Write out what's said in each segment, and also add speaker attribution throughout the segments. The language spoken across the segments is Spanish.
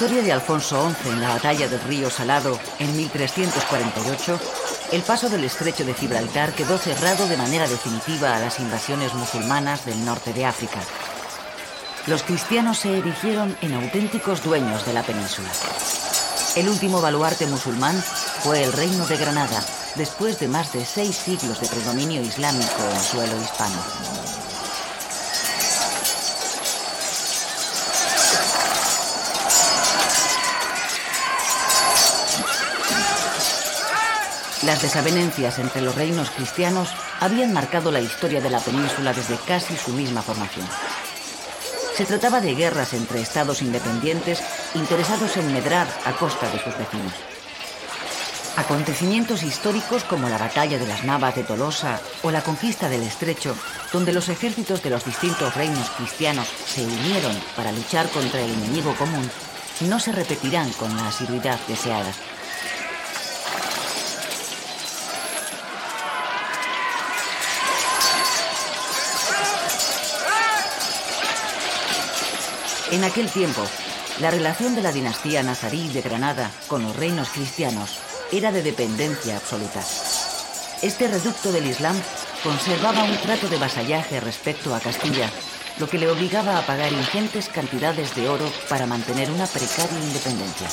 Speaker 1: Victoria de Alfonso XI en la batalla del río Salado en 1348, el paso del estrecho de Gibraltar quedó cerrado de manera definitiva a las invasiones musulmanas del norte de África. Los cristianos se erigieron en auténticos dueños de la península. El último baluarte musulmán fue el Reino de Granada, después de más de seis siglos de predominio islámico en suelo hispano. Las desavenencias entre los reinos cristianos habían marcado la historia de la península desde casi su misma formación. Se trataba de guerras entre estados independientes interesados en medrar a costa de sus vecinos. Acontecimientos históricos como la batalla de las Navas de Tolosa o la conquista del Estrecho, donde los ejércitos de los distintos reinos cristianos se unieron para luchar contra el enemigo común, no se repetirán con la asiduidad deseada. En aquel tiempo, la relación de la dinastía nazarí de Granada con los reinos cristianos era de dependencia absoluta. Este reducto del Islam conservaba un trato de vasallaje respecto a Castilla, lo que le obligaba a pagar ingentes cantidades de oro para mantener una precaria independencia.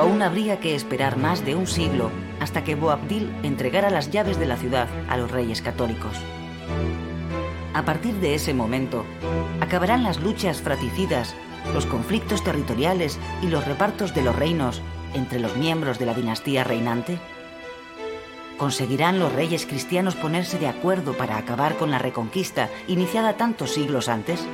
Speaker 1: Aún habría que esperar más de un siglo hasta que Boabdil entregara las llaves de la ciudad a los reyes católicos. A partir de ese momento, acabarán las luchas fraticidas, los conflictos territoriales y los repartos de los reinos entre los miembros de la dinastía reinante. ¿Conseguirán los reyes cristianos ponerse de acuerdo para acabar con la reconquista iniciada tantos siglos antes?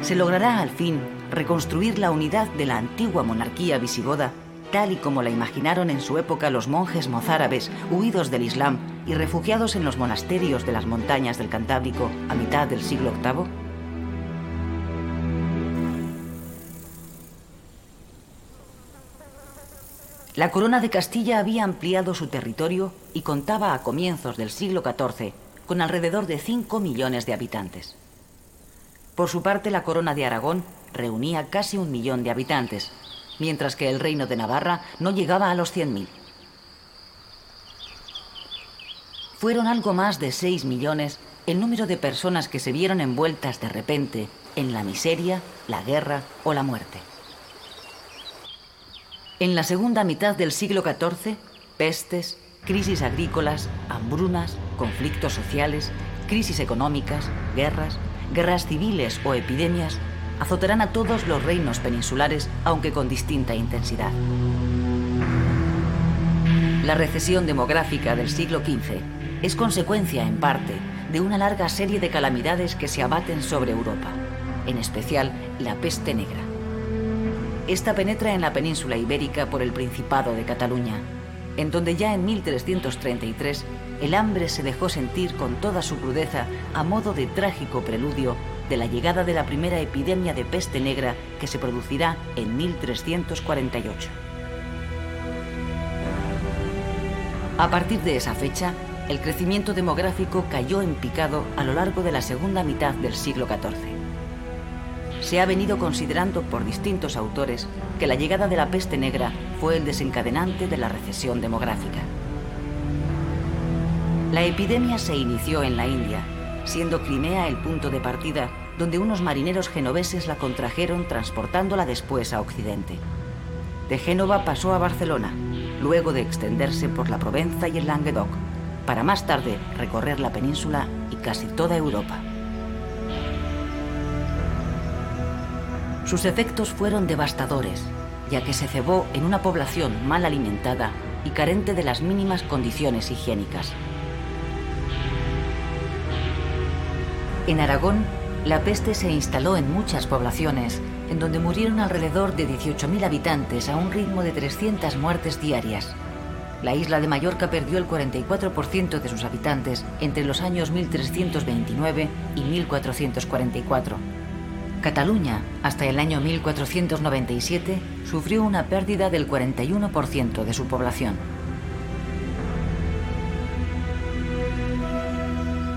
Speaker 1: Se logrará al fin reconstruir la unidad de la antigua monarquía visigoda, tal y como la imaginaron en su época los monjes mozárabes huidos del Islam y refugiados en los monasterios de las montañas del Cantábrico a mitad del siglo VIII? La corona de Castilla había ampliado su territorio y contaba a comienzos del siglo XIV con alrededor de 5 millones de habitantes. Por su parte, la corona de Aragón reunía casi un millón de habitantes, mientras que el reino de Navarra no llegaba a los 100.000. Fueron algo más de 6 millones el número de personas que se vieron envueltas de repente en la miseria, la guerra o la muerte. En la segunda mitad del siglo XIV, pestes, crisis agrícolas, hambrunas, conflictos sociales, crisis económicas, guerras, guerras civiles o epidemias azotarán a todos los reinos peninsulares, aunque con distinta intensidad. La recesión demográfica del siglo XV es consecuencia, en parte, de una larga serie de calamidades que se abaten sobre Europa, en especial la peste negra. Esta penetra en la península ibérica por el Principado de Cataluña, en donde ya en 1333 el hambre se dejó sentir con toda su crudeza a modo de trágico preludio de la llegada de la primera epidemia de peste negra que se producirá en 1348. A partir de esa fecha, el crecimiento demográfico cayó en picado a lo largo de la segunda mitad del siglo XIV. Se ha venido considerando por distintos autores que la llegada de la peste negra fue el desencadenante de la recesión demográfica. La epidemia se inició en la India siendo Crimea el punto de partida donde unos marineros genoveses la contrajeron transportándola después a Occidente. De Génova pasó a Barcelona, luego de extenderse por la Provenza y el Languedoc, para más tarde recorrer la península y casi toda Europa. Sus efectos fueron devastadores, ya que se cebó en una población mal alimentada y carente de las mínimas condiciones higiénicas. En Aragón, la peste se instaló en muchas poblaciones, en donde murieron alrededor de 18.000 habitantes a un ritmo de 300 muertes diarias. la isla de Mallorca perdió el 44% de sus habitantes entre los años 1329 y 1444. Cataluña, hasta el año 1497, sufrió una pérdida del 41% de su población.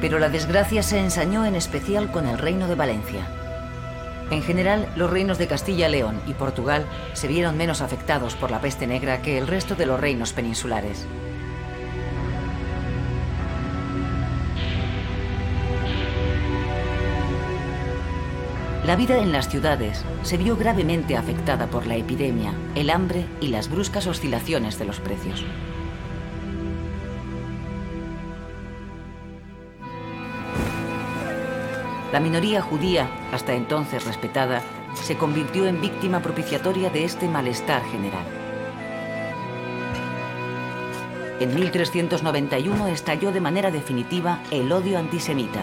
Speaker 1: Pero la desgracia se ensañó en especial con el reino de Valencia. En general, los reinos de Castilla, León y Portugal se vieron menos afectados por la peste negra que el resto de los reinos peninsulares. La vida en las ciudades se vio gravemente afectada por la epidemia, el hambre y las bruscas oscilaciones de los precios. La minoría judía, hasta entonces respetada, se convirtió en víctima propiciatoria de este malestar general. En 1391 estalló de manera definitiva el odio antisemita,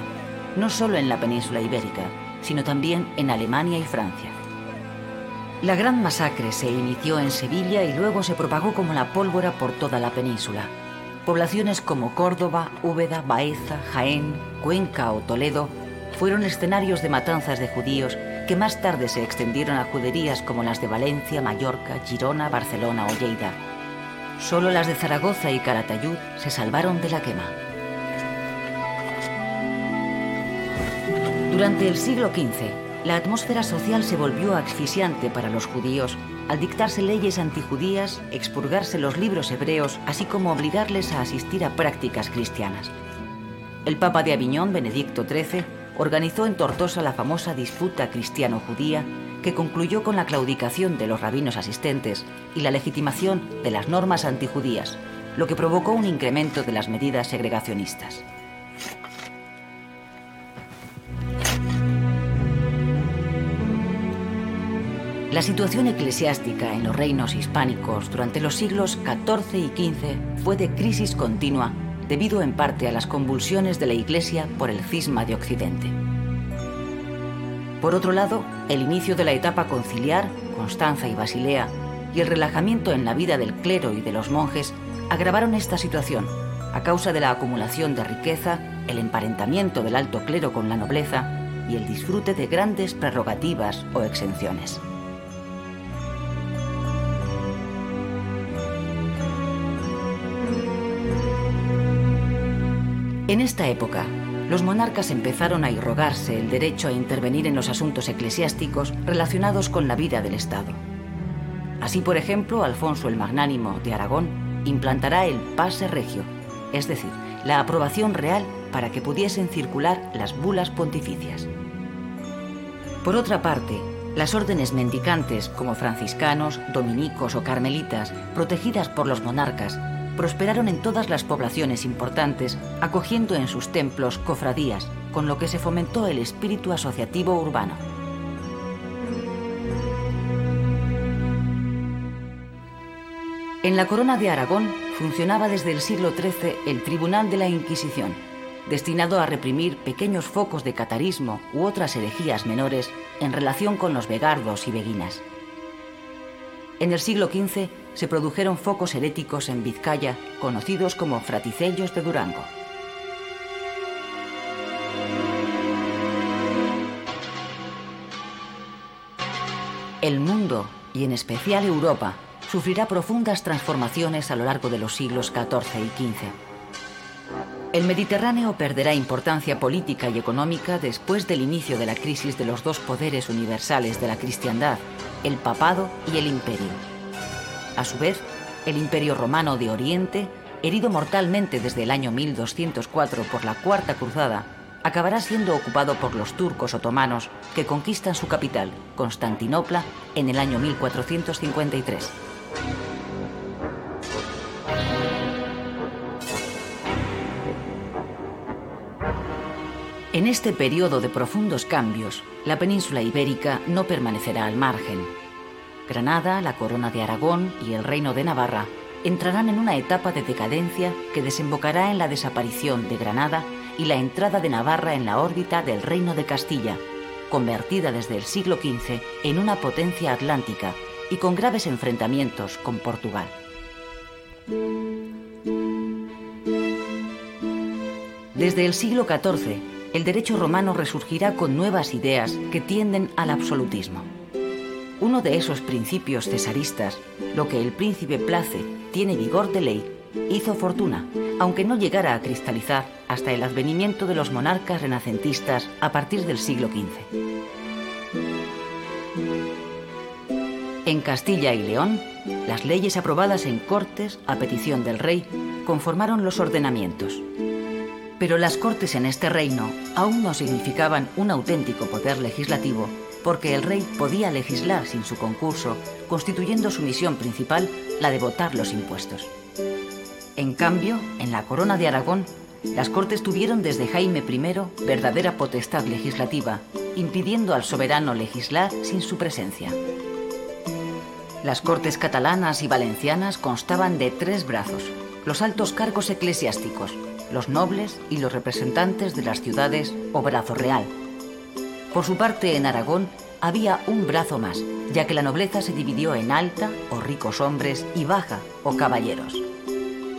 Speaker 1: no solo en la península ibérica, sino también en Alemania y Francia. La gran masacre se inició en Sevilla y luego se propagó como la pólvora por toda la península. Poblaciones como Córdoba, Úbeda, Baeza, Jaén, Cuenca o Toledo fueron escenarios de matanzas de judíos que más tarde se extendieron a juderías como las de Valencia, Mallorca, Girona, Barcelona o Lleida. Solo las de Zaragoza y Calatayud se salvaron de la quema. Durante el siglo XV, la atmósfera social se volvió asfixiante para los judíos al dictarse leyes antijudías, expurgarse los libros hebreos, así como obligarles a asistir a prácticas cristianas. El Papa de Aviñón, Benedicto XIII, organizó en Tortosa la famosa disputa cristiano-judía que concluyó con la claudicación de los rabinos asistentes y la legitimación de las normas antijudías, lo que provocó un incremento de las medidas segregacionistas. La situación eclesiástica en los reinos hispánicos durante los siglos XIV y XV fue de crisis continua debido en parte a las convulsiones de la Iglesia por el cisma de Occidente. Por otro lado, el inicio de la etapa conciliar, Constanza y Basilea, y el relajamiento en la vida del clero y de los monjes agravaron esta situación a causa de la acumulación de riqueza, el emparentamiento del alto clero con la nobleza y el disfrute de grandes prerrogativas o exenciones. En esta época, los monarcas empezaron a irrogarse el derecho a intervenir en los asuntos eclesiásticos relacionados con la vida del Estado. Así, por ejemplo, Alfonso el Magnánimo de Aragón implantará el pase regio, es decir, la aprobación real para que pudiesen circular las bulas pontificias. Por otra parte, las órdenes mendicantes como franciscanos, dominicos o carmelitas, protegidas por los monarcas, prosperaron en todas las poblaciones importantes, acogiendo en sus templos cofradías, con lo que se fomentó el espíritu asociativo urbano. En la corona de Aragón funcionaba desde el siglo XIII el Tribunal de la Inquisición, destinado a reprimir pequeños focos de catarismo u otras herejías menores en relación con los vegardos y beguinas. En el siglo XV se produjeron focos heréticos en Vizcaya, conocidos como fraticellos de Durango. El mundo, y en especial Europa, sufrirá profundas transformaciones a lo largo de los siglos XIV y XV. El Mediterráneo perderá importancia política y económica después del inicio de la crisis de los dos poderes universales de la cristiandad, el papado y el imperio. A su vez, el imperio romano de Oriente, herido mortalmente desde el año 1204 por la Cuarta Cruzada, acabará siendo ocupado por los turcos otomanos que conquistan su capital, Constantinopla, en el año 1453. En este periodo de profundos cambios, la península ibérica no permanecerá al margen. Granada, la Corona de Aragón y el Reino de Navarra entrarán en una etapa de decadencia que desembocará en la desaparición de Granada y la entrada de Navarra en la órbita del Reino de Castilla, convertida desde el siglo XV en una potencia atlántica y con graves enfrentamientos con Portugal. Desde el siglo XIV, el derecho romano resurgirá con nuevas ideas que tienden al absolutismo. Uno de esos principios cesaristas, lo que el príncipe place tiene vigor de ley, hizo fortuna, aunque no llegara a cristalizar hasta el advenimiento de los monarcas renacentistas a partir del siglo XV. En Castilla y León, las leyes aprobadas en Cortes a petición del rey conformaron los ordenamientos. Pero las Cortes en este reino aún no significaban un auténtico poder legislativo, porque el rey podía legislar sin su concurso, constituyendo su misión principal la de votar los impuestos. En cambio, en la corona de Aragón, las Cortes tuvieron desde Jaime I verdadera potestad legislativa, impidiendo al soberano legislar sin su presencia. Las Cortes catalanas y valencianas constaban de tres brazos, los altos cargos eclesiásticos, los nobles y los representantes de las ciudades o brazo real. Por su parte, en Aragón había un brazo más, ya que la nobleza se dividió en alta o ricos hombres y baja o caballeros.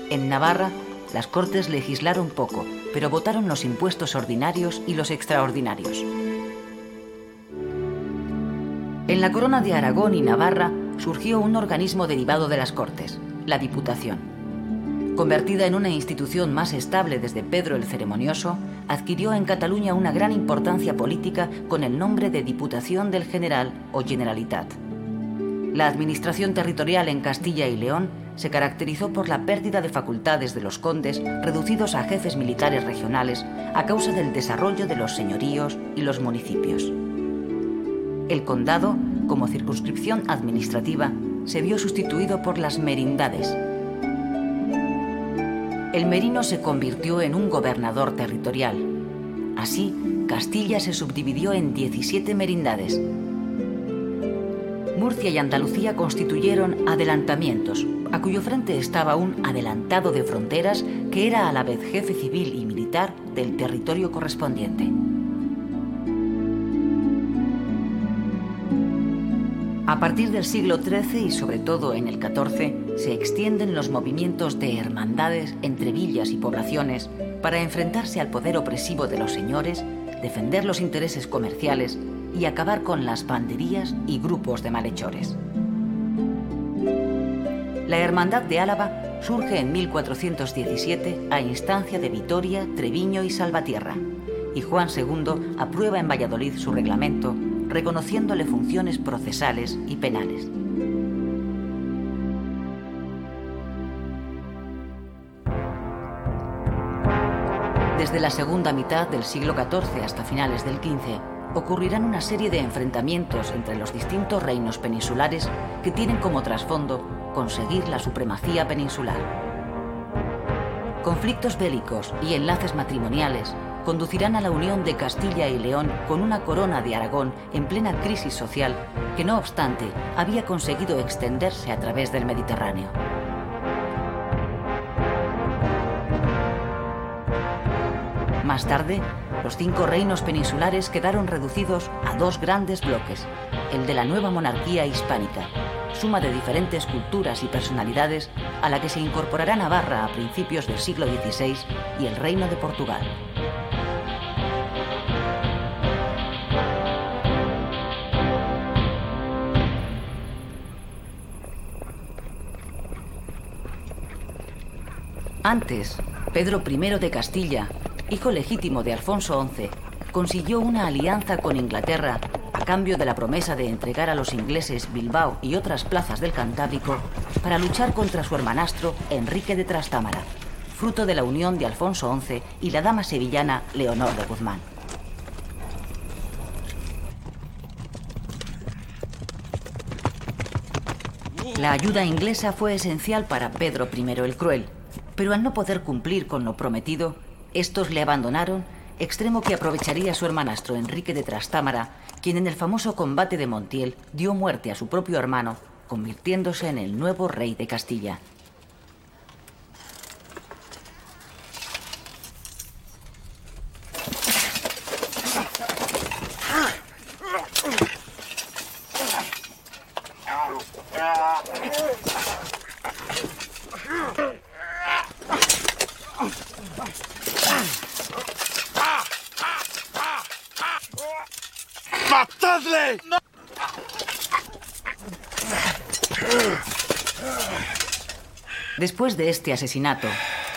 Speaker 1: En Navarra, las cortes legislaron poco, pero votaron los impuestos ordinarios y los extraordinarios. En la corona de Aragón y Navarra surgió un organismo derivado de las cortes, la Diputación convertida en una institución más estable desde Pedro el Ceremonioso, adquirió en Cataluña una gran importancia política con el nombre de Diputación del General o Generalitat. La administración territorial en Castilla y León se caracterizó por la pérdida de facultades de los condes reducidos a jefes militares regionales a causa del desarrollo de los señoríos y los municipios. El condado, como circunscripción administrativa, se vio sustituido por las merindades, el merino se convirtió en un gobernador territorial. Así, Castilla se subdividió en 17 merindades. Murcia y Andalucía constituyeron adelantamientos, a cuyo frente estaba un adelantado de fronteras que era a la vez jefe civil y militar del territorio correspondiente. A partir del siglo XIII y sobre todo en el XIV se extienden los movimientos de hermandades entre villas y poblaciones para enfrentarse al poder opresivo de los señores, defender los intereses comerciales y acabar con las banderías y grupos de malhechores. La Hermandad de Álava surge en 1417 a instancia de Vitoria, Treviño y Salvatierra, y Juan II aprueba en Valladolid su reglamento reconociéndole funciones procesales y penales. Desde la segunda mitad del siglo XIV hasta finales del XV, ocurrirán una serie de enfrentamientos entre los distintos reinos peninsulares que tienen como trasfondo conseguir la supremacía peninsular. Conflictos bélicos y enlaces matrimoniales conducirán a la unión de Castilla y León con una corona de Aragón en plena crisis social que no obstante había conseguido extenderse a través del Mediterráneo. Más tarde, los cinco reinos peninsulares quedaron reducidos a dos grandes bloques, el de la nueva monarquía hispánica, suma de diferentes culturas y personalidades a la que se incorporará Navarra a principios del siglo XVI y el Reino de Portugal. Antes, Pedro I de Castilla, hijo legítimo de Alfonso XI, consiguió una alianza con Inglaterra a cambio de la promesa de entregar a los ingleses Bilbao y otras plazas del Cantábrico para luchar contra su hermanastro Enrique de Trastámara, fruto de la unión de Alfonso XI y la dama sevillana Leonor de Guzmán. La ayuda inglesa fue esencial para Pedro I el Cruel, pero al no poder cumplir con lo prometido, estos le abandonaron, extremo que aprovecharía su hermanastro Enrique de Trastámara, quien en el famoso combate de Montiel dio muerte a su propio hermano, convirtiéndose en el nuevo rey de Castilla. Después de este asesinato,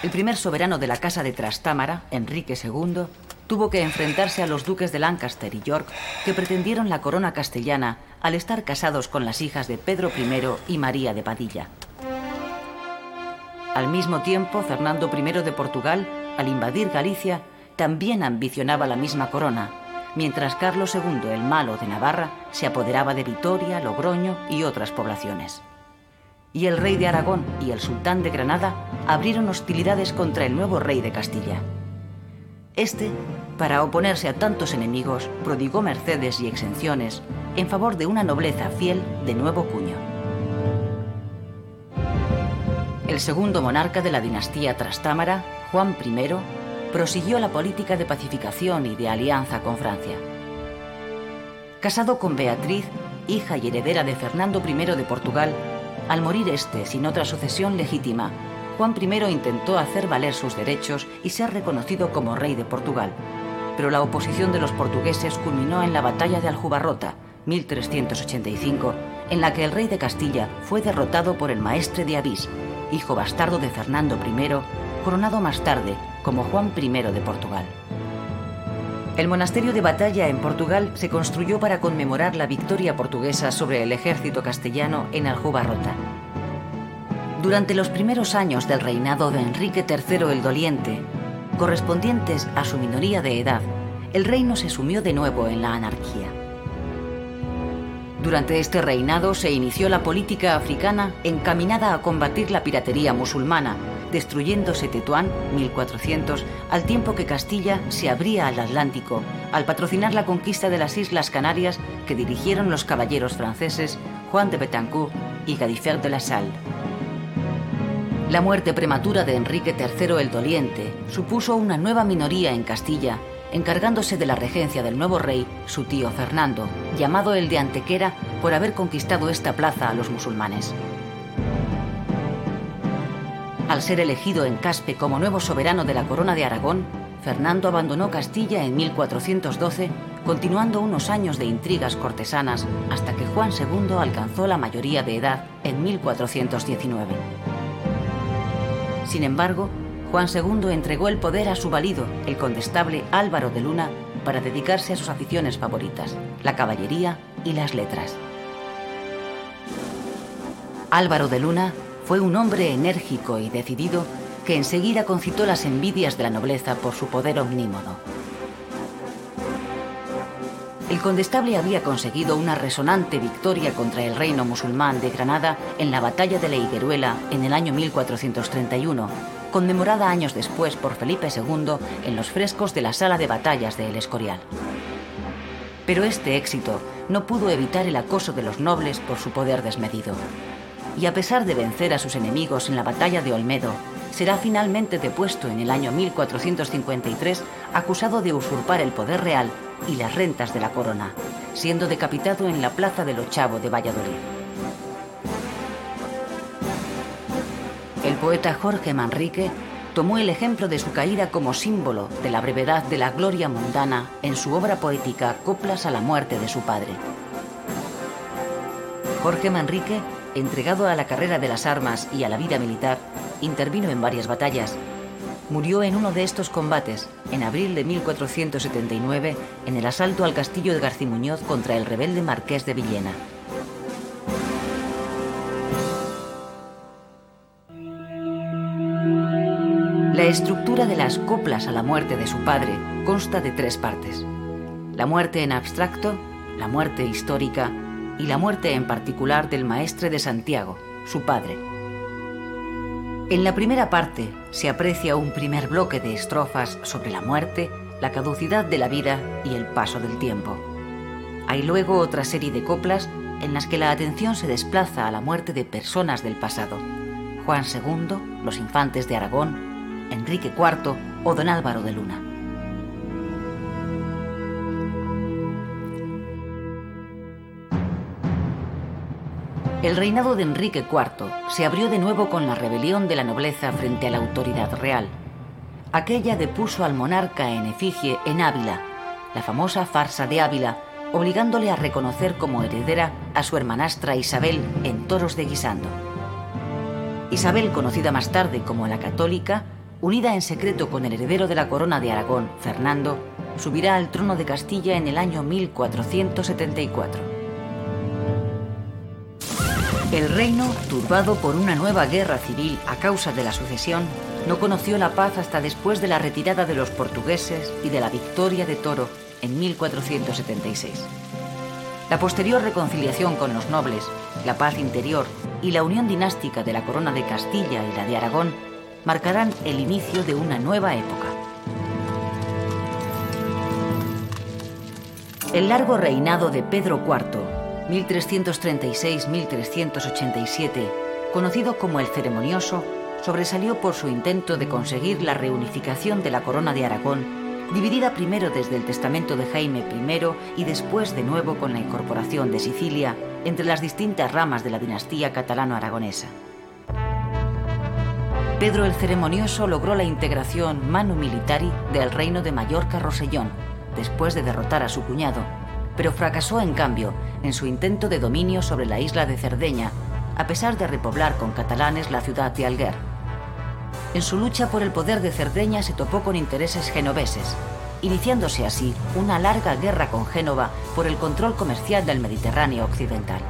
Speaker 1: el primer soberano de la Casa de Trastámara, Enrique II, tuvo que enfrentarse a los duques de Lancaster y York que pretendieron la corona castellana al estar casados con las hijas de Pedro I y María de Padilla. Al mismo tiempo, Fernando I de Portugal, al invadir Galicia, también ambicionaba la misma corona, mientras Carlos II el Malo de Navarra se apoderaba de Vitoria, Logroño y otras poblaciones. Y el rey de Aragón y el sultán de Granada abrieron hostilidades contra el nuevo rey de Castilla. Este, para oponerse a tantos enemigos, prodigó mercedes y exenciones en favor de una nobleza fiel de nuevo cuño. El segundo monarca de la dinastía Trastámara, Juan I, prosiguió la política de pacificación y de alianza con Francia. Casado con Beatriz, hija y heredera de Fernando I de Portugal, al morir este sin otra sucesión legítima, Juan I intentó hacer valer sus derechos y ser reconocido como rey de Portugal. Pero la oposición de los portugueses culminó en la batalla de Aljubarrota, 1385, en la que el rey de Castilla fue derrotado por el maestre de Avís, hijo bastardo de Fernando I, coronado más tarde como Juan I de Portugal. El monasterio de Batalla en Portugal se construyó para conmemorar la victoria portuguesa sobre el ejército castellano en Aljubarrota. Durante los primeros años del reinado de Enrique III el Doliente, correspondientes a su minoría de edad, el reino se sumió de nuevo en la anarquía. Durante este reinado se inició la política africana encaminada a combatir la piratería musulmana, destruyéndose Tetuán, 1400, al tiempo que Castilla se abría al Atlántico, al patrocinar la conquista de las Islas Canarias que dirigieron los caballeros franceses Juan de Betancourt y Gadifer de la Salle. La muerte prematura de Enrique III el Doliente supuso una nueva minoría en Castilla, encargándose de la regencia del nuevo rey, su tío Fernando, llamado el de Antequera por haber conquistado esta plaza a los musulmanes. Al ser elegido en Caspe como nuevo soberano de la corona de Aragón, Fernando abandonó Castilla en 1412, continuando unos años de intrigas cortesanas hasta que Juan II alcanzó la mayoría de edad en 1419. Sin embargo, Juan II entregó el poder a su valido, el condestable Álvaro de Luna, para dedicarse a sus aficiones favoritas, la caballería y las letras. Álvaro de Luna fue un hombre enérgico y decidido que enseguida concitó las envidias de la nobleza por su poder omnímodo. El condestable había conseguido una resonante victoria contra el reino musulmán de Granada en la batalla de la Higueruela en el año 1431, conmemorada años después por Felipe II en los frescos de la sala de batallas de El Escorial. Pero este éxito no pudo evitar el acoso de los nobles por su poder desmedido y a pesar de vencer a sus enemigos en la batalla de Olmedo, será finalmente depuesto en el año 1453 acusado de usurpar el poder real y las rentas de la corona, siendo decapitado en la plaza del Ochavo de Valladolid. El poeta Jorge Manrique tomó el ejemplo de su caída como símbolo de la brevedad de la gloria mundana en su obra poética Coplas a la muerte de su padre. Jorge Manrique entregado a la carrera de las armas y a la vida militar, intervino en varias batallas. Murió en uno de estos combates, en abril de 1479, en el asalto al castillo de Garcimuñoz contra el rebelde marqués de Villena. La estructura de las coplas a la muerte de su padre consta de tres partes. La muerte en abstracto, la muerte histórica y la muerte en particular del maestre de Santiago, su padre. En la primera parte se aprecia un primer bloque de estrofas sobre la muerte, la caducidad de la vida y el paso del tiempo. Hay luego otra serie de coplas en las que la atención se desplaza a la muerte de personas del pasado. Juan II, los infantes de Aragón, Enrique IV o don Álvaro de Luna. El reinado de Enrique IV se abrió de nuevo con la rebelión de la nobleza frente a la autoridad real. Aquella depuso al monarca en efigie en Ávila, la famosa farsa de Ávila, obligándole a reconocer como heredera a su hermanastra Isabel en Toros de Guisando. Isabel, conocida más tarde como la Católica, unida en secreto con el heredero de la corona de Aragón, Fernando, subirá al trono de Castilla en el año 1474. El reino, turbado por una nueva guerra civil a causa de la sucesión, no conoció la paz hasta después de la retirada de los portugueses y de la victoria de Toro en 1476. La posterior reconciliación con los nobles, la paz interior y la unión dinástica de la corona de Castilla y la de Aragón marcarán el inicio de una nueva época. El largo reinado de Pedro IV, 1336-1387, conocido como el ceremonioso, sobresalió por su intento de conseguir la reunificación de la corona de Aragón, dividida primero desde el testamento de Jaime I y después de nuevo con la incorporación de Sicilia entre las distintas ramas de la dinastía catalano-aragonesa. Pedro el Ceremonioso logró la integración manu militari del reino de Mallorca-Rosellón, después de derrotar a su cuñado, pero fracasó en cambio en su intento de dominio sobre la isla de Cerdeña, a pesar de repoblar con catalanes la ciudad de Alguer. En su lucha por el poder de Cerdeña se topó con intereses genoveses, iniciándose así una larga guerra con Génova por el control comercial del Mediterráneo occidental.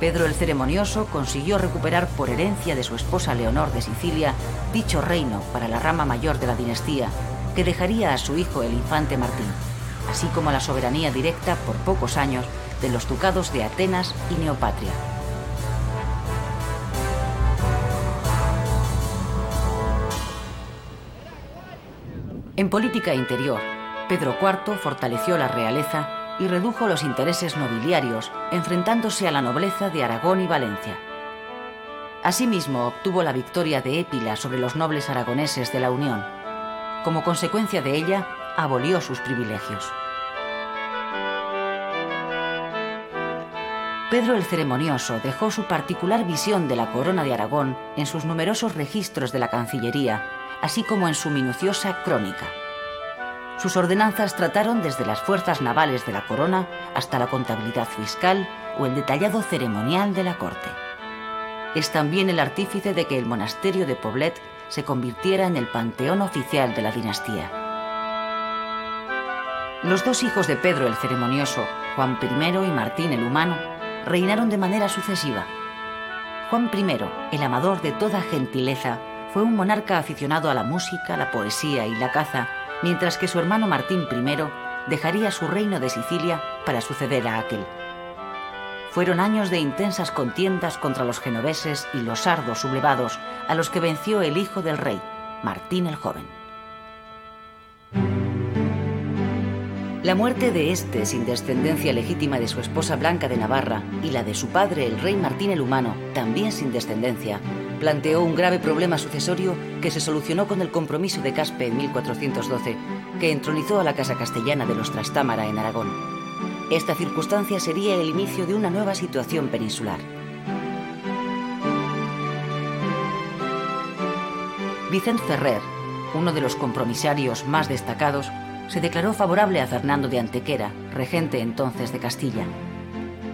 Speaker 1: Pedro el Ceremonioso consiguió recuperar por herencia de su esposa Leonor de Sicilia dicho reino para la rama mayor de la dinastía, que dejaría a su hijo el infante Martín, así como la soberanía directa por pocos años de los ducados de Atenas y Neopatria. En política interior, Pedro IV fortaleció la realeza y redujo los intereses nobiliarios, enfrentándose a la nobleza de Aragón y Valencia. Asimismo, obtuvo la victoria de Épila sobre los nobles aragoneses de la Unión. Como consecuencia de ella, abolió sus privilegios. Pedro el Ceremonioso dejó su particular visión de la corona de Aragón en sus numerosos registros de la Cancillería, así como en su minuciosa crónica. Sus ordenanzas trataron desde las fuerzas navales de la corona hasta la contabilidad fiscal o el detallado ceremonial de la corte. Es también el artífice de que el monasterio de Poblet se convirtiera en el panteón oficial de la dinastía. Los dos hijos de Pedro el Ceremonioso, Juan I y Martín el Humano, reinaron de manera sucesiva. Juan I, el amador de toda gentileza, fue un monarca aficionado a la música, la poesía y la caza, mientras que su hermano Martín I dejaría su reino de Sicilia para suceder a aquel. Fueron años de intensas contiendas contra los genoveses y los sardos sublevados a los que venció el hijo del rey, Martín el Joven. La muerte de este sin descendencia legítima de su esposa Blanca de Navarra y la de su padre, el rey Martín el Humano, también sin descendencia, planteó un grave problema sucesorio que se solucionó con el compromiso de Caspe en 1412, que entronizó a la Casa Castellana de los Trastámara en Aragón. Esta circunstancia sería el inicio de una nueva situación peninsular. Vicente Ferrer, uno de los compromisarios más destacados, se declaró favorable a Fernando de Antequera, regente entonces de Castilla.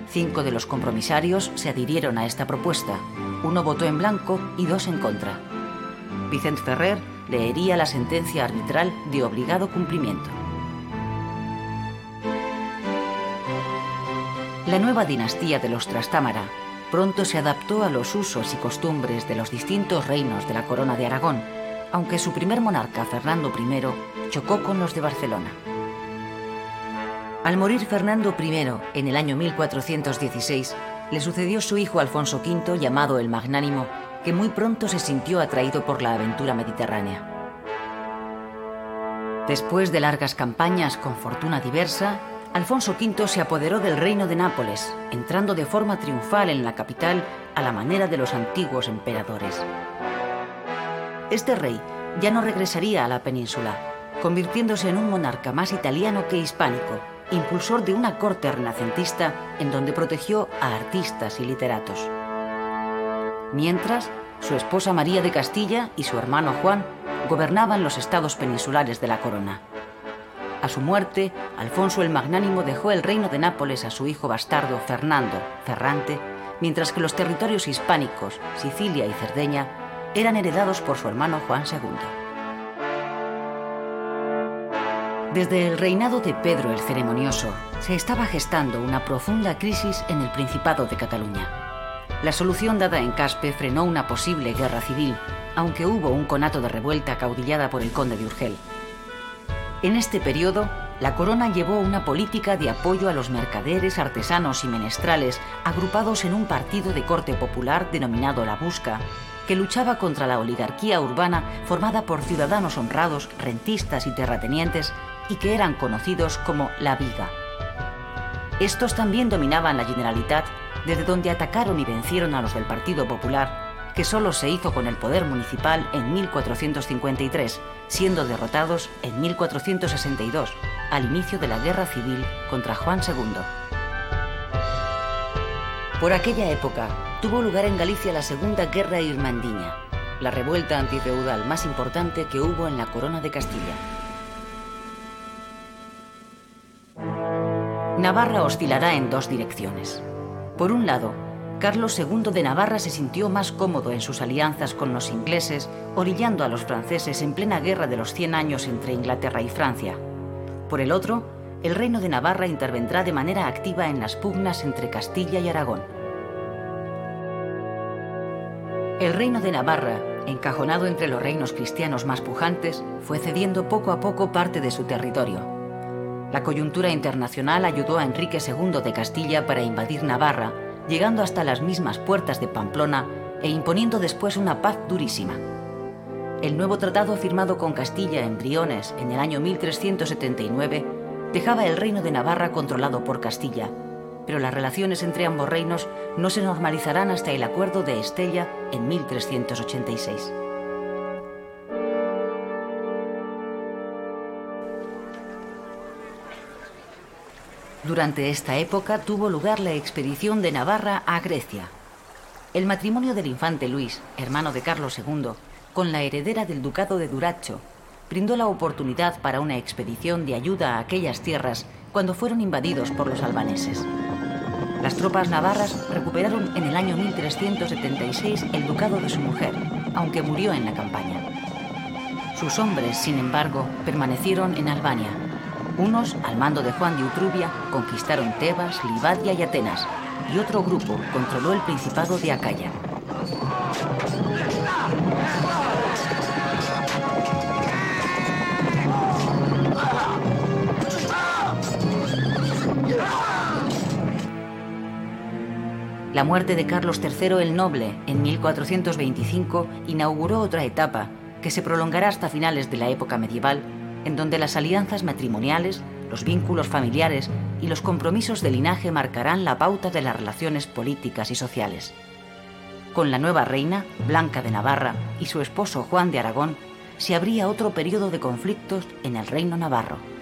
Speaker 1: Cinco de los compromisarios se adhirieron a esta propuesta, uno votó en blanco y dos en contra. Vicente Ferrer leería la sentencia arbitral de obligado cumplimiento. La nueva dinastía de los Trastámara pronto se adaptó a los usos y costumbres de los distintos reinos de la corona de Aragón, aunque su primer monarca, Fernando I, chocó con los de Barcelona. Al morir Fernando I en el año 1416, le sucedió su hijo Alfonso V, llamado el Magnánimo, que muy pronto se sintió atraído por la aventura mediterránea. Después de largas campañas con fortuna diversa, Alfonso V se apoderó del reino de Nápoles, entrando de forma triunfal en la capital a la manera de los antiguos emperadores. Este rey ya no regresaría a la península, convirtiéndose en un monarca más italiano que hispánico, impulsor de una corte renacentista en donde protegió a artistas y literatos. Mientras, su esposa María de Castilla y su hermano Juan gobernaban los estados peninsulares de la corona. A su muerte, Alfonso el Magnánimo dejó el reino de Nápoles a su hijo bastardo Fernando, Ferrante, mientras que los territorios hispánicos, Sicilia y Cerdeña, eran heredados por su hermano Juan II. Desde el reinado de Pedro el Ceremonioso, se estaba gestando una profunda crisis en el Principado de Cataluña. La solución dada en Caspe frenó una posible guerra civil, aunque hubo un conato de revuelta caudillada por el conde de Urgel. En este periodo, la corona llevó una política de apoyo a los mercaderes, artesanos y menestrales agrupados en un partido de corte popular denominado La Busca, que luchaba contra la oligarquía urbana formada por ciudadanos honrados, rentistas y terratenientes y que eran conocidos como la Viga. Estos también dominaban la Generalitat, desde donde atacaron y vencieron a los del Partido Popular, que solo se hizo con el poder municipal en 1453, siendo derrotados en 1462, al inicio de la Guerra Civil contra Juan II. Por aquella época tuvo lugar en Galicia la Segunda Guerra Irmandiña, la revuelta antifeudal más importante que hubo en la corona de Castilla. Navarra oscilará en dos direcciones. Por un lado, Carlos II de Navarra se sintió más cómodo en sus alianzas con los ingleses, orillando a los franceses en plena guerra de los 100 años entre Inglaterra y Francia. Por el otro, el reino de Navarra intervendrá de manera activa en las pugnas entre Castilla y Aragón. El reino de Navarra, encajonado entre los reinos cristianos más pujantes, fue cediendo poco a poco parte de su territorio. La coyuntura internacional ayudó a Enrique II de Castilla para invadir Navarra, llegando hasta las mismas puertas de Pamplona e imponiendo después una paz durísima. El nuevo tratado firmado con Castilla en Briones en el año 1379 dejaba el reino de Navarra controlado por Castilla, pero las relaciones entre ambos reinos no se normalizarán hasta el acuerdo de Estella en 1386. Durante esta época tuvo lugar la expedición de Navarra a Grecia. El matrimonio del infante Luis, hermano de Carlos II, con la heredera del ducado de Duracho, brindó la oportunidad para una expedición de ayuda a aquellas tierras cuando fueron invadidos por los albaneses. Las tropas navarras recuperaron en el año 1376 el ducado de su mujer, aunque murió en la campaña. Sus hombres, sin embargo, permanecieron en Albania, unos, al mando de Juan de Utrubia, conquistaron Tebas, Libadia y Atenas, y otro grupo controló el Principado de Acaya. La muerte de Carlos III el Noble en 1425 inauguró otra etapa que se prolongará hasta finales de la época medieval en donde las alianzas matrimoniales, los vínculos familiares y los compromisos de linaje marcarán la pauta de las relaciones políticas y sociales. Con la nueva reina, Blanca de Navarra, y su esposo Juan de Aragón, se abría otro periodo de conflictos en el reino navarro.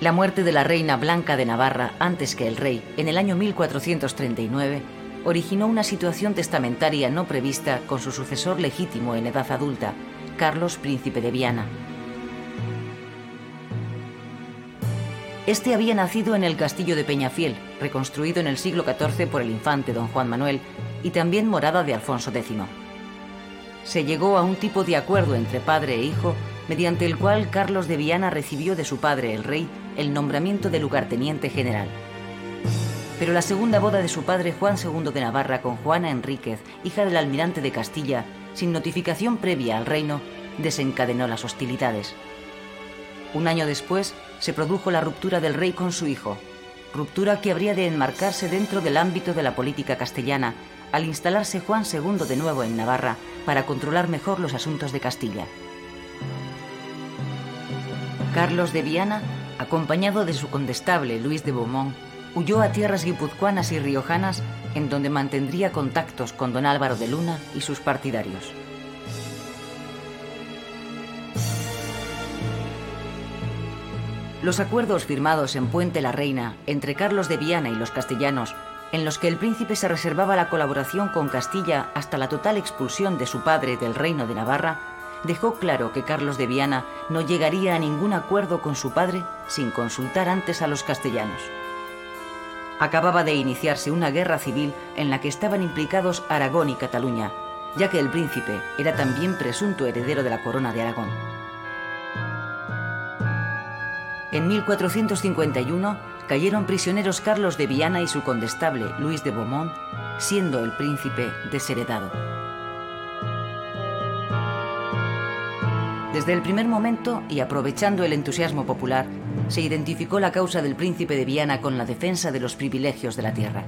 Speaker 1: La muerte de la reina Blanca de Navarra antes que el rey, en el año 1439, originó una situación testamentaria no prevista con su sucesor legítimo en edad adulta, Carlos Príncipe de Viana. Este había nacido en el castillo de Peñafiel, reconstruido en el siglo XIV por el infante don Juan Manuel y también morada de Alfonso X. Se llegó a un tipo de acuerdo entre padre e hijo, mediante el cual Carlos de Viana recibió de su padre, el rey, el nombramiento de lugarteniente general pero la segunda boda de su padre Juan II de Navarra con Juana Enríquez, hija del almirante de Castilla, sin notificación previa al reino, desencadenó las hostilidades. Un año después se produjo la ruptura del rey con su hijo, ruptura que habría de enmarcarse dentro del ámbito de la política castellana al instalarse Juan II de nuevo en Navarra para controlar mejor los asuntos de Castilla. Carlos de Viana, acompañado de su condestable Luis de Beaumont, huyó a tierras guipuzcoanas y riojanas en donde mantendría contactos con don Álvaro de Luna y sus partidarios. Los acuerdos firmados en Puente la Reina entre Carlos de Viana y los castellanos en los que el príncipe se reservaba la colaboración con Castilla hasta la total expulsión de su padre del reino de Navarra, dejó claro que Carlos de Viana no llegaría a ningún acuerdo con su padre sin consultar antes a los castellanos. Acababa de iniciarse una guerra civil en la que estaban implicados Aragón y Cataluña, ya que el príncipe era también presunto heredero de la corona de Aragón. En 1451 cayeron prisioneros Carlos de Viana y su condestable Luis de Beaumont, siendo el príncipe desheredado. Desde el primer momento, y aprovechando el entusiasmo popular, se identificó la causa del príncipe de Viana con la defensa de los privilegios de la tierra.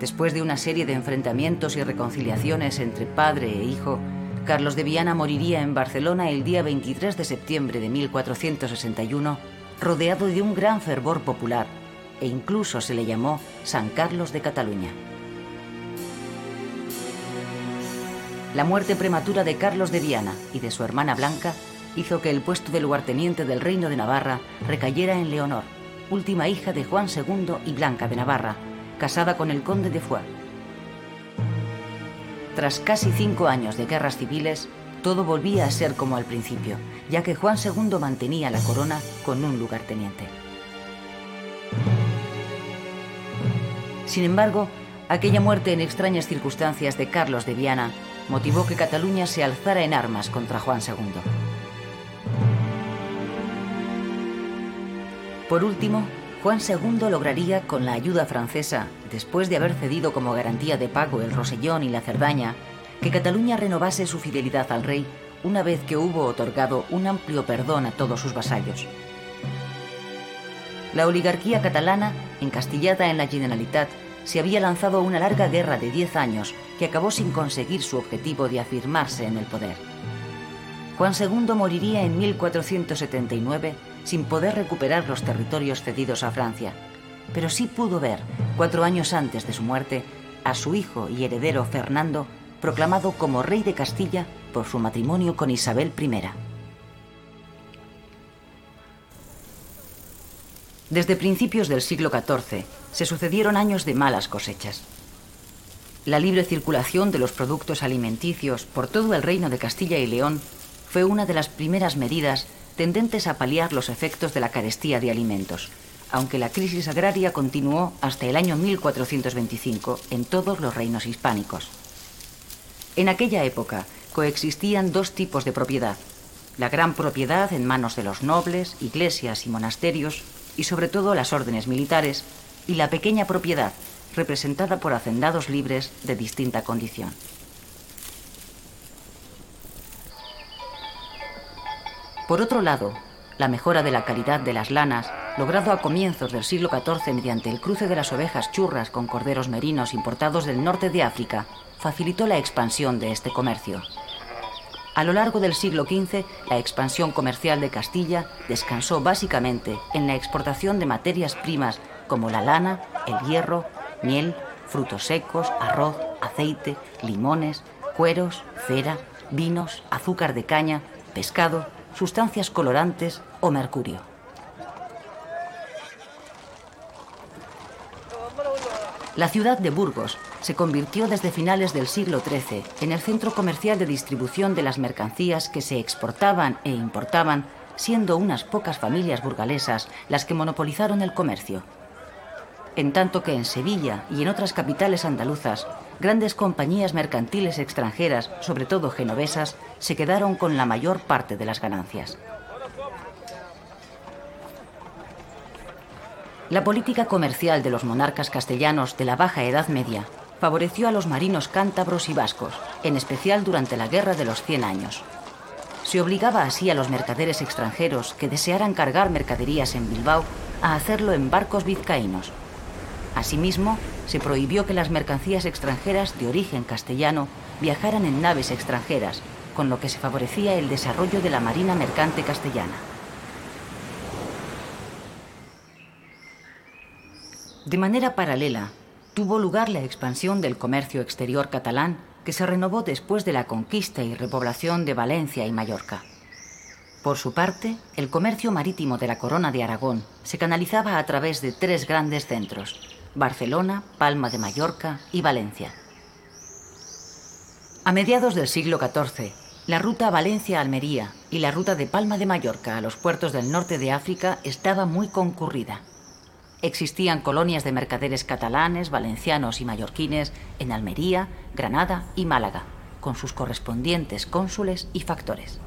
Speaker 1: Después de una serie de enfrentamientos y reconciliaciones entre padre e hijo, Carlos de Viana moriría en Barcelona el día 23 de septiembre de 1461, rodeado de un gran fervor popular, e incluso se le llamó San Carlos de Cataluña. La muerte prematura de Carlos de Viana y de su hermana Blanca hizo que el puesto de lugarteniente del Reino de Navarra recayera en Leonor, última hija de Juan II y Blanca de Navarra, casada con el conde de Foix. Tras casi cinco años de guerras civiles, todo volvía a ser como al principio, ya que Juan II mantenía la corona con un lugarteniente. Sin embargo, aquella muerte en extrañas circunstancias de Carlos de Viana motivó que Cataluña se alzara en armas contra Juan II. Por último, Juan II lograría, con la ayuda francesa, después de haber cedido como garantía de pago el Rosellón y la Cerdaña, que Cataluña renovase su fidelidad al rey una vez que hubo otorgado un amplio perdón a todos sus vasallos. La oligarquía catalana, encastillada en la Generalitat, se había lanzado una larga guerra de 10 años que acabó sin conseguir su objetivo de afirmarse en el poder. Juan II moriría en 1479 sin poder recuperar los territorios cedidos a Francia, pero sí pudo ver, cuatro años antes de su muerte, a su hijo y heredero Fernando proclamado como rey de Castilla por su matrimonio con Isabel I. Desde principios del siglo XIV se sucedieron años de malas cosechas. La libre circulación de los productos alimenticios por todo el reino de Castilla y León fue una de las primeras medidas tendentes a paliar los efectos de la carestía de alimentos, aunque la crisis agraria continuó hasta el año 1425 en todos los reinos hispánicos. En aquella época coexistían dos tipos de propiedad, la gran propiedad en manos de los nobles, iglesias y monasterios, y sobre todo las órdenes militares, y la pequeña propiedad representada por hacendados libres de distinta condición. Por otro lado, la mejora de la calidad de las lanas, logrado a comienzos del siglo XIV mediante el cruce de las ovejas churras con corderos merinos importados del norte de África, facilitó la expansión de este comercio. A lo largo del siglo XV, la expansión comercial de Castilla descansó básicamente en la exportación de materias primas como la lana, el hierro, miel, frutos secos, arroz, aceite, limones, cueros, cera, vinos, azúcar de caña, pescado, sustancias colorantes o mercurio. La ciudad de Burgos se convirtió desde finales del siglo XIII en el centro comercial de distribución de las mercancías que se exportaban e importaban, siendo unas pocas familias burgalesas las que monopolizaron el comercio en tanto que en Sevilla y en otras capitales andaluzas, grandes compañías mercantiles extranjeras, sobre todo genovesas, se quedaron con la mayor parte de las ganancias. La política comercial de los monarcas castellanos de la Baja Edad Media favoreció a los marinos cántabros y vascos, en especial durante la Guerra de los Cien Años. Se obligaba así a los mercaderes extranjeros que desearan cargar mercaderías en Bilbao a hacerlo en barcos vizcaínos, Asimismo, se prohibió que las mercancías extranjeras de origen castellano viajaran en naves extranjeras, con lo que se favorecía el desarrollo de la marina mercante castellana. De manera paralela, tuvo lugar la expansión del comercio exterior catalán que se renovó después de la conquista y repoblación de Valencia y Mallorca. Por su parte, el comercio marítimo de la Corona de Aragón se canalizaba a través de tres grandes centros, Barcelona, Palma de Mallorca y Valencia. A mediados del siglo XIV, la ruta Valencia-Almería y la ruta de Palma de Mallorca a los puertos del norte de África estaba muy concurrida. Existían colonias de mercaderes catalanes, valencianos y mallorquines en Almería, Granada y Málaga, con sus correspondientes cónsules y factores.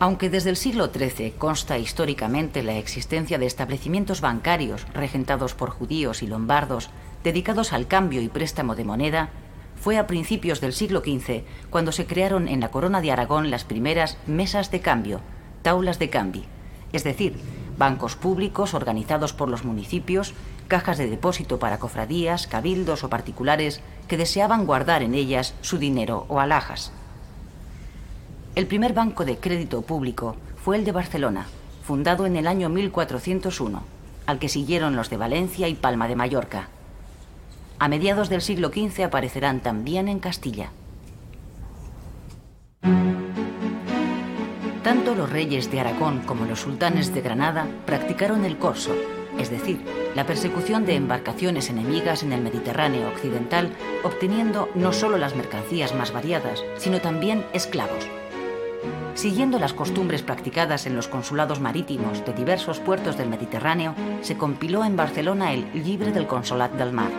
Speaker 1: Aunque desde el siglo XIII consta históricamente la existencia de establecimientos bancarios regentados por judíos y lombardos dedicados al cambio y préstamo de moneda, fue a principios del siglo XV cuando se crearon en la Corona de Aragón las primeras mesas de cambio, taulas de cambi, es decir, bancos públicos organizados por los municipios, cajas de depósito para cofradías, cabildos o particulares que deseaban guardar en ellas su dinero o alhajas. El primer banco de crédito público fue el de Barcelona, fundado en el año 1401, al que siguieron los de Valencia y Palma de Mallorca. A mediados del siglo XV aparecerán también en Castilla. Tanto los reyes de Aragón como los sultanes de Granada practicaron el corso, es decir, la persecución de embarcaciones enemigas en el Mediterráneo occidental, obteniendo no solo las mercancías más variadas, sino también esclavos. Siguiendo las costumbres practicadas en los consulados marítimos de diversos puertos del Mediterráneo, se compiló en Barcelona el Libre del Consolat del Mar,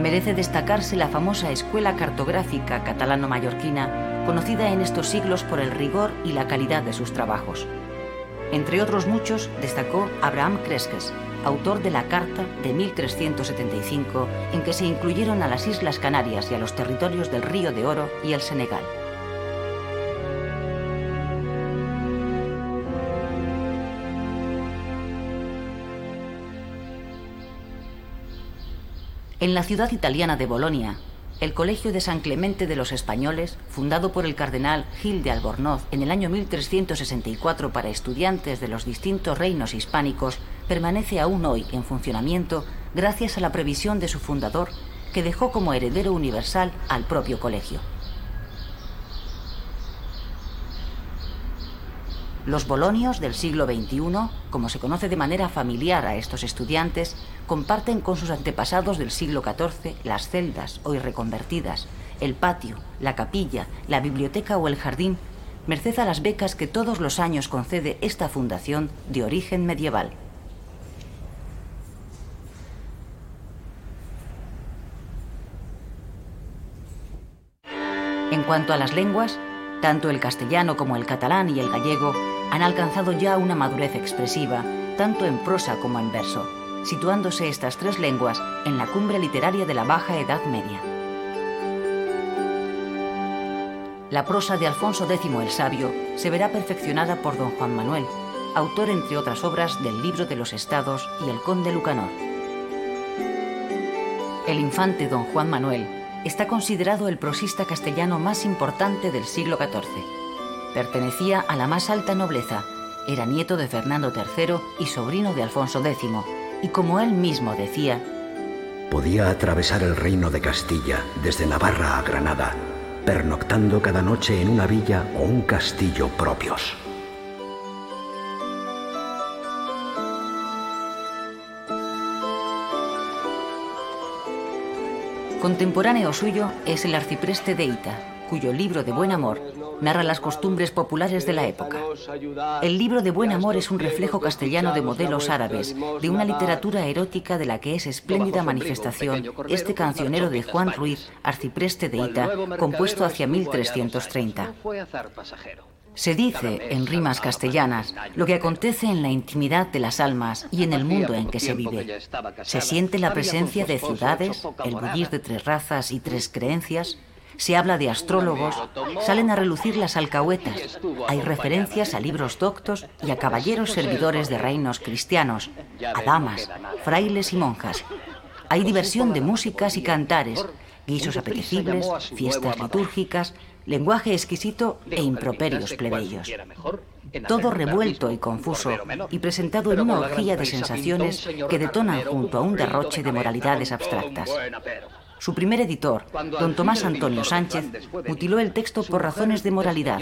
Speaker 1: merece destacarse la famosa Escuela Cartográfica Catalano-Mallorquina, conocida en estos siglos por el rigor y la calidad de sus trabajos. Entre otros muchos, destacó Abraham Cresques, autor de la Carta de 1375, en que se incluyeron a las Islas Canarias y a los territorios del Río de Oro y el Senegal. En la ciudad italiana de Bolonia, el Colegio de San Clemente de los Españoles, fundado por el cardenal Gil de Albornoz en el año 1364 para estudiantes de los distintos reinos hispánicos, permanece aún hoy en funcionamiento gracias a la previsión de su fundador, que dejó como heredero universal al propio colegio. Los bolonios del siglo XXI, como se conoce de manera familiar a estos estudiantes, comparten con sus antepasados del siglo XIV las celdas, hoy reconvertidas, el patio, la capilla, la biblioteca o el jardín, merced a las becas que todos los años concede esta fundación de origen medieval. En cuanto a las lenguas, tanto el castellano como el catalán y el gallego han alcanzado ya una madurez expresiva, tanto en prosa como en verso, situándose estas tres lenguas en la cumbre literaria de la Baja Edad Media. La prosa de Alfonso X el Sabio se verá perfeccionada por don Juan Manuel, autor entre otras obras del Libro de los Estados y El Conde Lucanor. El infante don Juan Manuel está considerado el prosista castellano más importante del siglo XIV Pertenecía a la más alta nobleza, era nieto de Fernando III y sobrino de Alfonso X, y como él mismo decía,
Speaker 2: podía atravesar el reino de Castilla desde Navarra a Granada, pernoctando cada noche en una villa o un castillo propios.
Speaker 1: Contemporáneo suyo es el arcipreste de Ita, cuyo libro de buen amor narra las costumbres populares de la época. El libro de Buen Amor es un reflejo castellano de modelos árabes, de una literatura erótica de la que es espléndida manifestación este cancionero de Juan Ruiz, arcipreste de Ita, compuesto hacia 1330. Se dice, en rimas castellanas, lo que acontece en la intimidad de las almas y en el mundo en que se vive. Se siente la presencia de ciudades, el bullir de tres razas y tres creencias, se habla de astrólogos, salen a relucir las alcahuetas, hay referencias a libros doctos y a caballeros servidores de reinos cristianos, a damas, frailes y monjas. Hay diversión de músicas y cantares, guisos apetecibles, fiestas litúrgicas, lenguaje exquisito e improperios plebeyos. Todo revuelto y confuso y presentado en una orgía de sensaciones que detonan junto a un derroche de moralidades abstractas. Su primer editor, don Tomás Antonio Sánchez, mutiló el texto por razones de moralidad.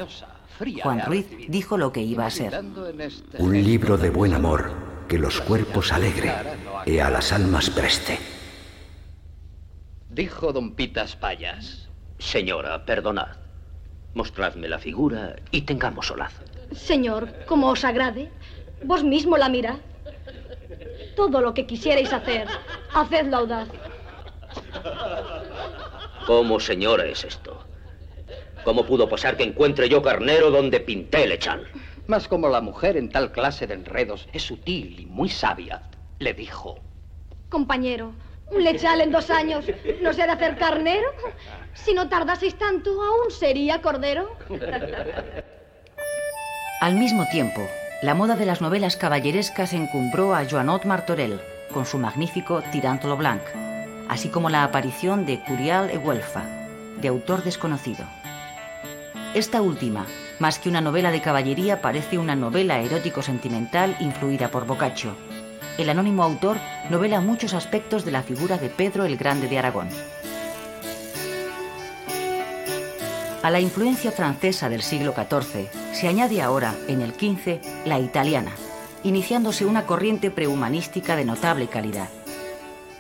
Speaker 1: Juan Ruiz dijo lo que iba a ser.
Speaker 2: Este Un libro de buen amor, que los cuerpos alegre y a las almas preste.
Speaker 3: Dijo don Pitas Payas.
Speaker 4: Señora, perdonad. Mostradme la figura y tengamos solaz.
Speaker 5: Señor, como os agrade, vos mismo la mirad. Todo lo que quisierais hacer, hacedlo audaz.
Speaker 4: ¿Cómo, señora, es esto? ¿Cómo pudo pasar que encuentre yo carnero donde pinté el lechal?
Speaker 3: Mas como la mujer en tal clase de enredos es sutil y muy sabia, le dijo...
Speaker 5: Compañero, un lechal en dos años no se ha de hacer carnero. Si no tardaseis tanto, aún sería cordero.
Speaker 1: Al mismo tiempo, la moda de las novelas caballerescas encumbró a Joanot Martorell con su magnífico Tirantolo Blanc, así como la aparición de Curial e Huelfa, de autor desconocido. Esta última, más que una novela de caballería, parece una novela erótico-sentimental influida por Boccaccio. El anónimo autor novela muchos aspectos de la figura de Pedro el Grande de Aragón. A la influencia francesa del siglo XIV se añade ahora, en el XV, la italiana, iniciándose una corriente prehumanística de notable calidad.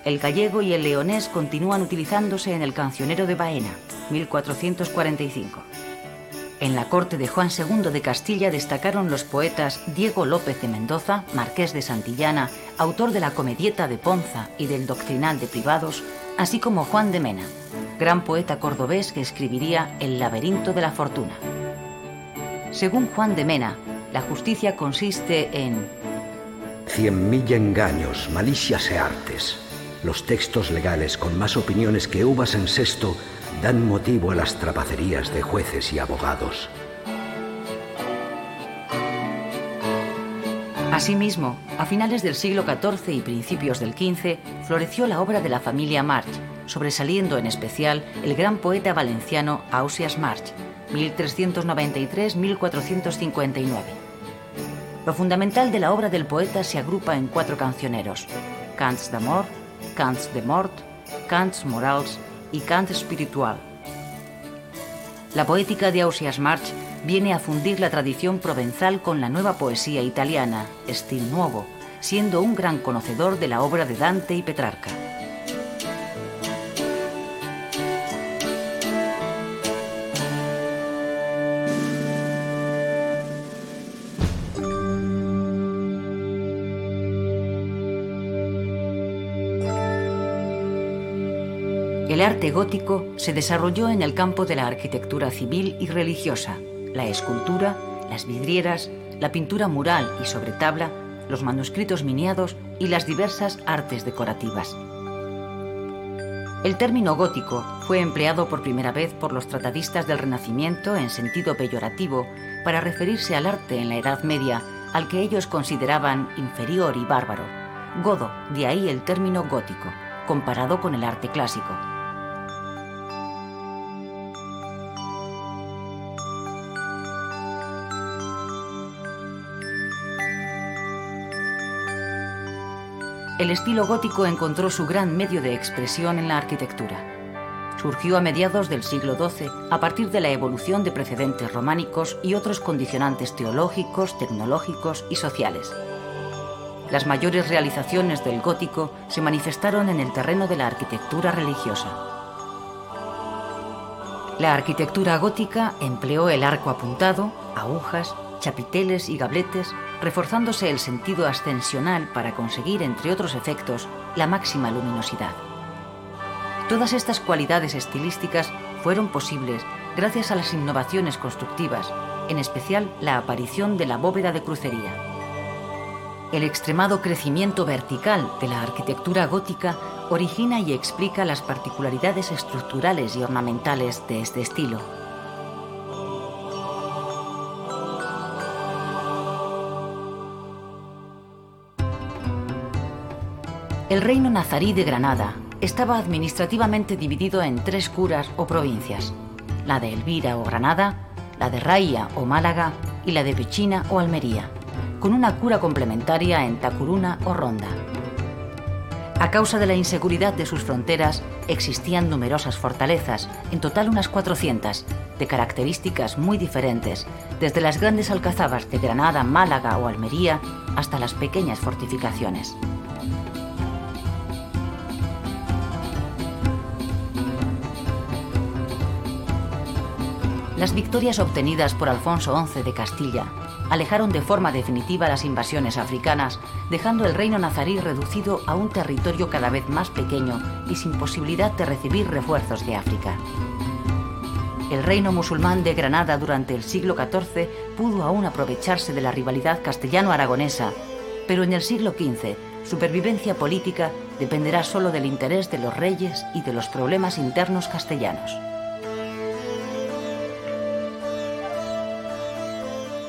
Speaker 1: El gallego y el leonés continúan utilizándose en el cancionero de Baena, 1445. En la corte de Juan II de Castilla destacaron los poetas Diego López de Mendoza, marqués de Santillana, autor de la Comedieta de Ponza y del Doctrinal de Privados, así como Juan de Mena, gran poeta cordobés que escribiría El laberinto de la fortuna. Según Juan de Mena, la justicia consiste en...
Speaker 2: Cien mil engaños, malicias e artes. Los textos legales con más opiniones que uvas en sexto dan motivo a las trapacerías de jueces y abogados.
Speaker 1: Asimismo, a finales del siglo XIV y principios del XV, floreció la obra de la familia March, sobresaliendo en especial el gran poeta valenciano Ausias March, 1393-1459. Lo fundamental de la obra del poeta se agrupa en cuatro cancioneros: Cants d'amor, Cants de mort, Cants morals y Cant espiritual. La poética de Ausias March viene a fundir la tradición provenzal con la nueva poesía italiana, Stil Nuovo, siendo un gran conocedor de la obra de Dante y Petrarca. El arte gótico se desarrolló en el campo de la arquitectura civil y religiosa, la escultura, las vidrieras, la pintura mural y sobre tabla, los manuscritos miniados y las diversas artes decorativas. El término gótico fue empleado por primera vez por los tratadistas del Renacimiento en sentido peyorativo para referirse al arte en la Edad Media al que ellos consideraban inferior y bárbaro. Godo, de ahí el término gótico, comparado con el arte clásico. El estilo gótico encontró su gran medio de expresión en la arquitectura. Surgió a mediados del siglo XII a partir de la evolución de precedentes románicos y otros condicionantes teológicos, tecnológicos y sociales. Las mayores realizaciones del gótico se manifestaron en el terreno de la arquitectura religiosa. La arquitectura gótica empleó el arco apuntado, agujas, chapiteles y gabletes, reforzándose el sentido ascensional para conseguir, entre otros efectos, la máxima luminosidad. Todas estas cualidades estilísticas fueron posibles gracias a las innovaciones constructivas, en especial la aparición de la bóveda de crucería. El extremado crecimiento vertical de la arquitectura gótica origina y explica las particularidades estructurales y ornamentales de este estilo. El reino nazarí de Granada estaba administrativamente dividido en tres curas o provincias, la de Elvira o Granada, la de Raía o Málaga y la de Pechina o Almería, con una cura complementaria en Tacuruna o Ronda. A causa de la inseguridad de sus fronteras, existían numerosas fortalezas, en total unas 400, de características muy diferentes, desde las grandes alcazabas de Granada, Málaga o Almería hasta las pequeñas fortificaciones. Las victorias obtenidas por Alfonso XI de Castilla alejaron de forma definitiva las invasiones africanas, dejando el reino nazarí reducido a un territorio cada vez más pequeño y sin posibilidad de recibir refuerzos de África. El reino musulmán de Granada durante el siglo XIV pudo aún aprovecharse de la rivalidad castellano-aragonesa, pero en el siglo XV su supervivencia política dependerá solo del interés de los reyes y de los problemas internos castellanos.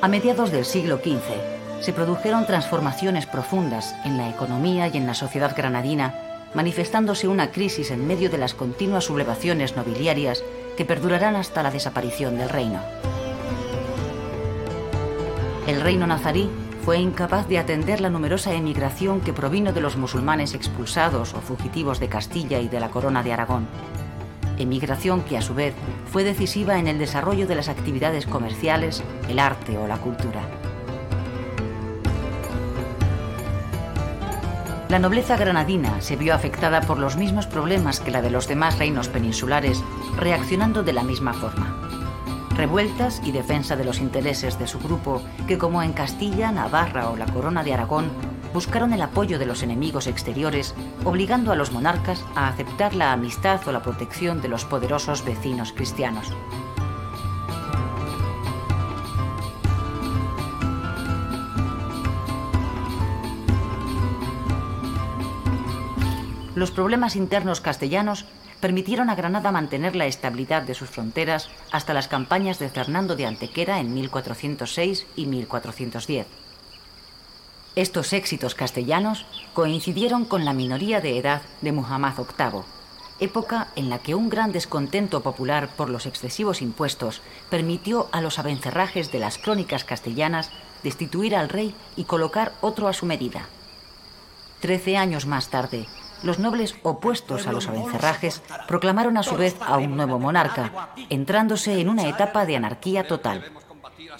Speaker 1: A mediados del siglo XV se produjeron transformaciones profundas en la economía y en la sociedad granadina, manifestándose una crisis en medio de las continuas sublevaciones nobiliarias que perdurarán hasta la desaparición del reino. El reino nazarí fue incapaz de atender la numerosa emigración que provino de los musulmanes expulsados o fugitivos de Castilla y de la corona de Aragón emigración que a su vez fue decisiva en el desarrollo de las actividades comerciales, el arte o la cultura. La nobleza granadina se vio afectada por los mismos problemas que la de los demás reinos peninsulares, reaccionando de la misma forma. Revueltas y defensa de los intereses de su grupo, que como en Castilla, Navarra o la Corona de Aragón, buscaron el apoyo de los enemigos exteriores, obligando a los monarcas a aceptar la amistad o la protección de los poderosos vecinos cristianos. Los problemas internos castellanos permitieron a Granada mantener la estabilidad de sus fronteras hasta las campañas de Fernando de Antequera en 1406 y 1410. Estos éxitos castellanos coincidieron con la minoría de edad de Muhammad VIII, época en la que un gran descontento popular por los excesivos impuestos permitió a los abencerrajes de las crónicas castellanas destituir al rey y colocar otro a su medida. Trece años más tarde, los nobles opuestos a los abencerrajes proclamaron a su vez a un nuevo monarca, entrándose en una etapa de anarquía total.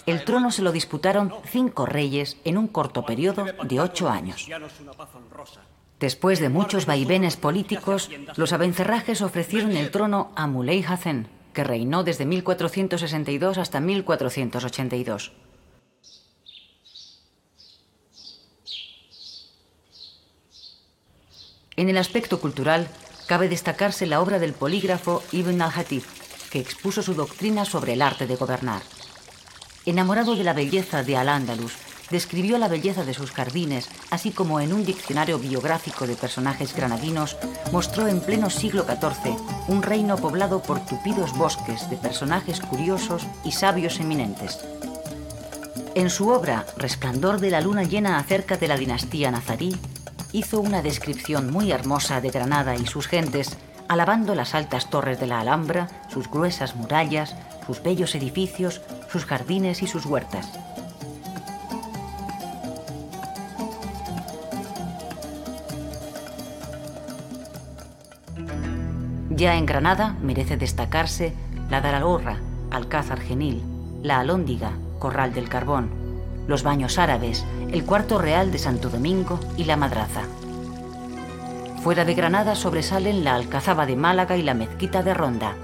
Speaker 1: El trono se lo disputaron cinco reyes en un corto periodo de ocho años. Después de muchos vaivenes políticos, los abencerrajes ofrecieron el trono a Muley Hazen, que reinó desde 1462 hasta 1482. En el aspecto cultural, cabe destacarse la obra del polígrafo Ibn al-Hatib, que expuso su doctrina sobre el arte de gobernar. Enamorado de la belleza de Al-Ándalus, describió la belleza de sus jardines, así como en un diccionario biográfico de personajes granadinos, mostró en pleno siglo XIV un reino poblado por tupidos bosques de personajes curiosos y sabios eminentes. En su obra Resplandor de la luna llena acerca de la dinastía nazarí, hizo una descripción muy hermosa de Granada y sus gentes, alabando las altas torres de la Alhambra, sus gruesas murallas, sus bellos edificios, sus jardines y sus huertas. Ya en Granada merece destacarse la Daralorra, Alcázar Genil, la Alóndiga, Corral del Carbón, los Baños Árabes, el Cuarto Real de Santo Domingo y la Madraza. Fuera de Granada sobresalen la Alcazaba de Málaga y la Mezquita de Ronda,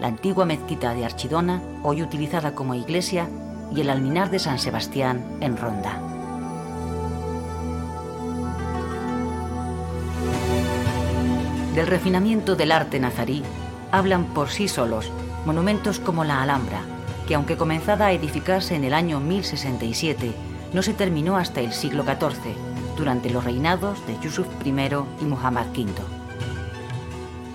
Speaker 1: la antigua mezquita de Archidona, hoy utilizada como iglesia, y el alminar de San Sebastián en Ronda. Del refinamiento del arte nazarí hablan por sí solos monumentos como la Alhambra, que aunque comenzada a edificarse en el año 1067, no se terminó hasta el siglo XIV, durante los reinados de Yusuf I y Muhammad V.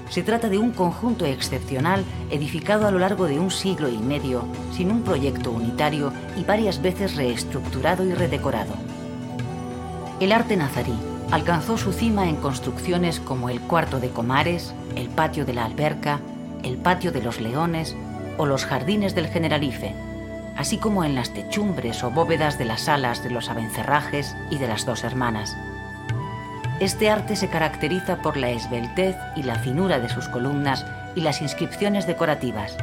Speaker 1: Se trata de un conjunto excepcional edificado a lo largo de un siglo y medio, sin un proyecto unitario y varias veces reestructurado y redecorado. El arte nazarí alcanzó su cima en construcciones como el Cuarto de Comares, el Patio de la Alberca, el Patio de los Leones o los Jardines del Generalife, así como en las techumbres o bóvedas de las salas de los Abencerrajes y de las Dos Hermanas. Este arte se caracteriza por la esbeltez y la finura de sus columnas y las inscripciones decorativas.